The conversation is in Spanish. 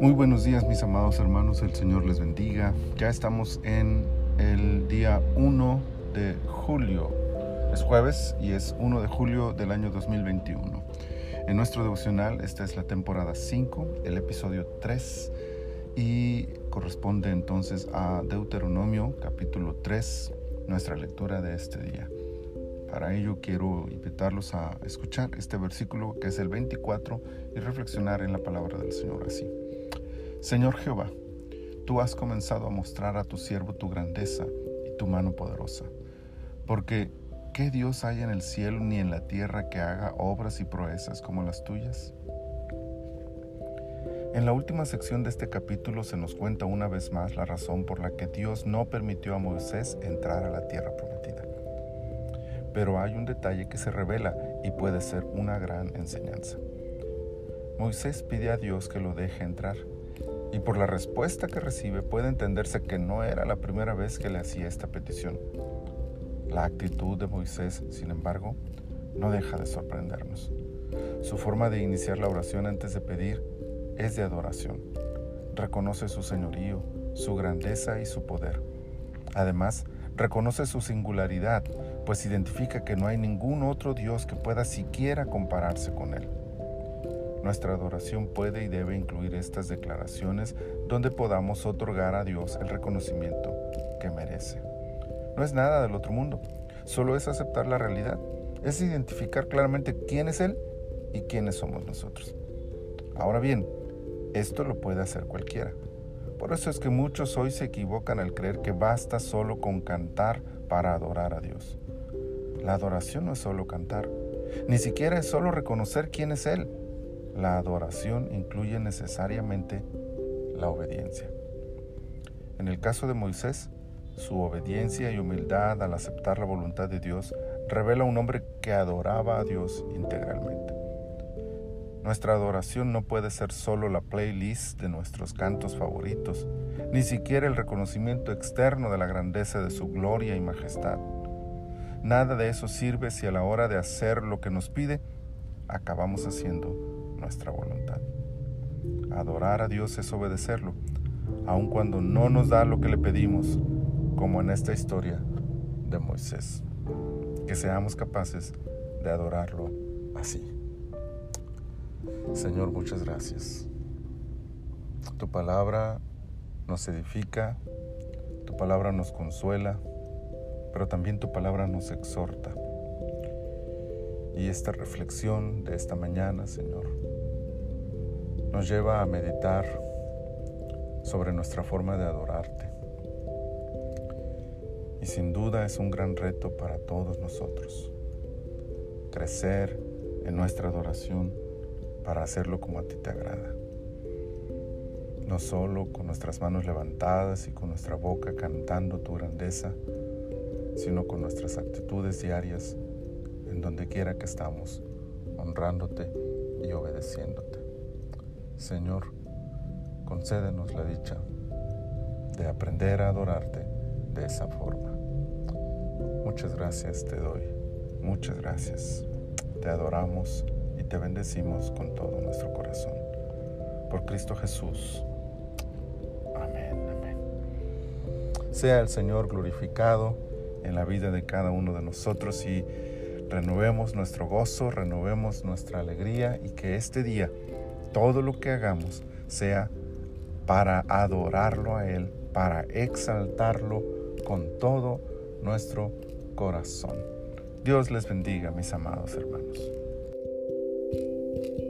Muy buenos días mis amados hermanos, el Señor les bendiga. Ya estamos en el día 1 de julio. Es jueves y es 1 de julio del año 2021. En nuestro devocional esta es la temporada 5, el episodio 3 y corresponde entonces a Deuteronomio capítulo 3, nuestra lectura de este día. Para ello quiero invitarlos a escuchar este versículo que es el 24 y reflexionar en la palabra del Señor así. Señor Jehová, tú has comenzado a mostrar a tu siervo tu grandeza y tu mano poderosa, porque ¿qué Dios hay en el cielo ni en la tierra que haga obras y proezas como las tuyas? En la última sección de este capítulo se nos cuenta una vez más la razón por la que Dios no permitió a Moisés entrar a la tierra prometida. Pero hay un detalle que se revela y puede ser una gran enseñanza. Moisés pide a Dios que lo deje entrar y por la respuesta que recibe puede entenderse que no era la primera vez que le hacía esta petición. La actitud de Moisés, sin embargo, no deja de sorprendernos. Su forma de iniciar la oración antes de pedir es de adoración. Reconoce su señorío, su grandeza y su poder. Además, reconoce su singularidad, pues identifica que no hay ningún otro Dios que pueda siquiera compararse con Él. Nuestra adoración puede y debe incluir estas declaraciones donde podamos otorgar a Dios el reconocimiento que merece. No es nada del otro mundo, solo es aceptar la realidad, es identificar claramente quién es Él y quiénes somos nosotros. Ahora bien, esto lo puede hacer cualquiera. Por eso es que muchos hoy se equivocan al creer que basta solo con cantar para adorar a Dios. La adoración no es solo cantar, ni siquiera es solo reconocer quién es Él. La adoración incluye necesariamente la obediencia. En el caso de Moisés, su obediencia y humildad al aceptar la voluntad de Dios revela un hombre que adoraba a Dios integralmente. Nuestra adoración no puede ser solo la playlist de nuestros cantos favoritos, ni siquiera el reconocimiento externo de la grandeza de su gloria y majestad. Nada de eso sirve si a la hora de hacer lo que nos pide, acabamos haciendo nuestra voluntad. Adorar a Dios es obedecerlo, aun cuando no nos da lo que le pedimos, como en esta historia de Moisés. Que seamos capaces de adorarlo así. Señor, muchas gracias. Tu palabra nos edifica, tu palabra nos consuela, pero también tu palabra nos exhorta. Y esta reflexión de esta mañana, Señor, nos lleva a meditar sobre nuestra forma de adorarte. Y sin duda es un gran reto para todos nosotros, crecer en nuestra adoración para hacerlo como a ti te agrada. No solo con nuestras manos levantadas y con nuestra boca cantando tu grandeza, sino con nuestras actitudes diarias en donde quiera que estamos, honrándote y obedeciéndote. Señor, concédenos la dicha de aprender a adorarte de esa forma. Muchas gracias te doy, muchas gracias. Te adoramos y te bendecimos con todo nuestro corazón. Por Cristo Jesús. Amén. Sea el Señor glorificado en la vida de cada uno de nosotros y renovemos nuestro gozo, renovemos nuestra alegría y que este día todo lo que hagamos sea para adorarlo a Él, para exaltarlo con todo nuestro corazón. Dios les bendiga, mis amados hermanos. Thank you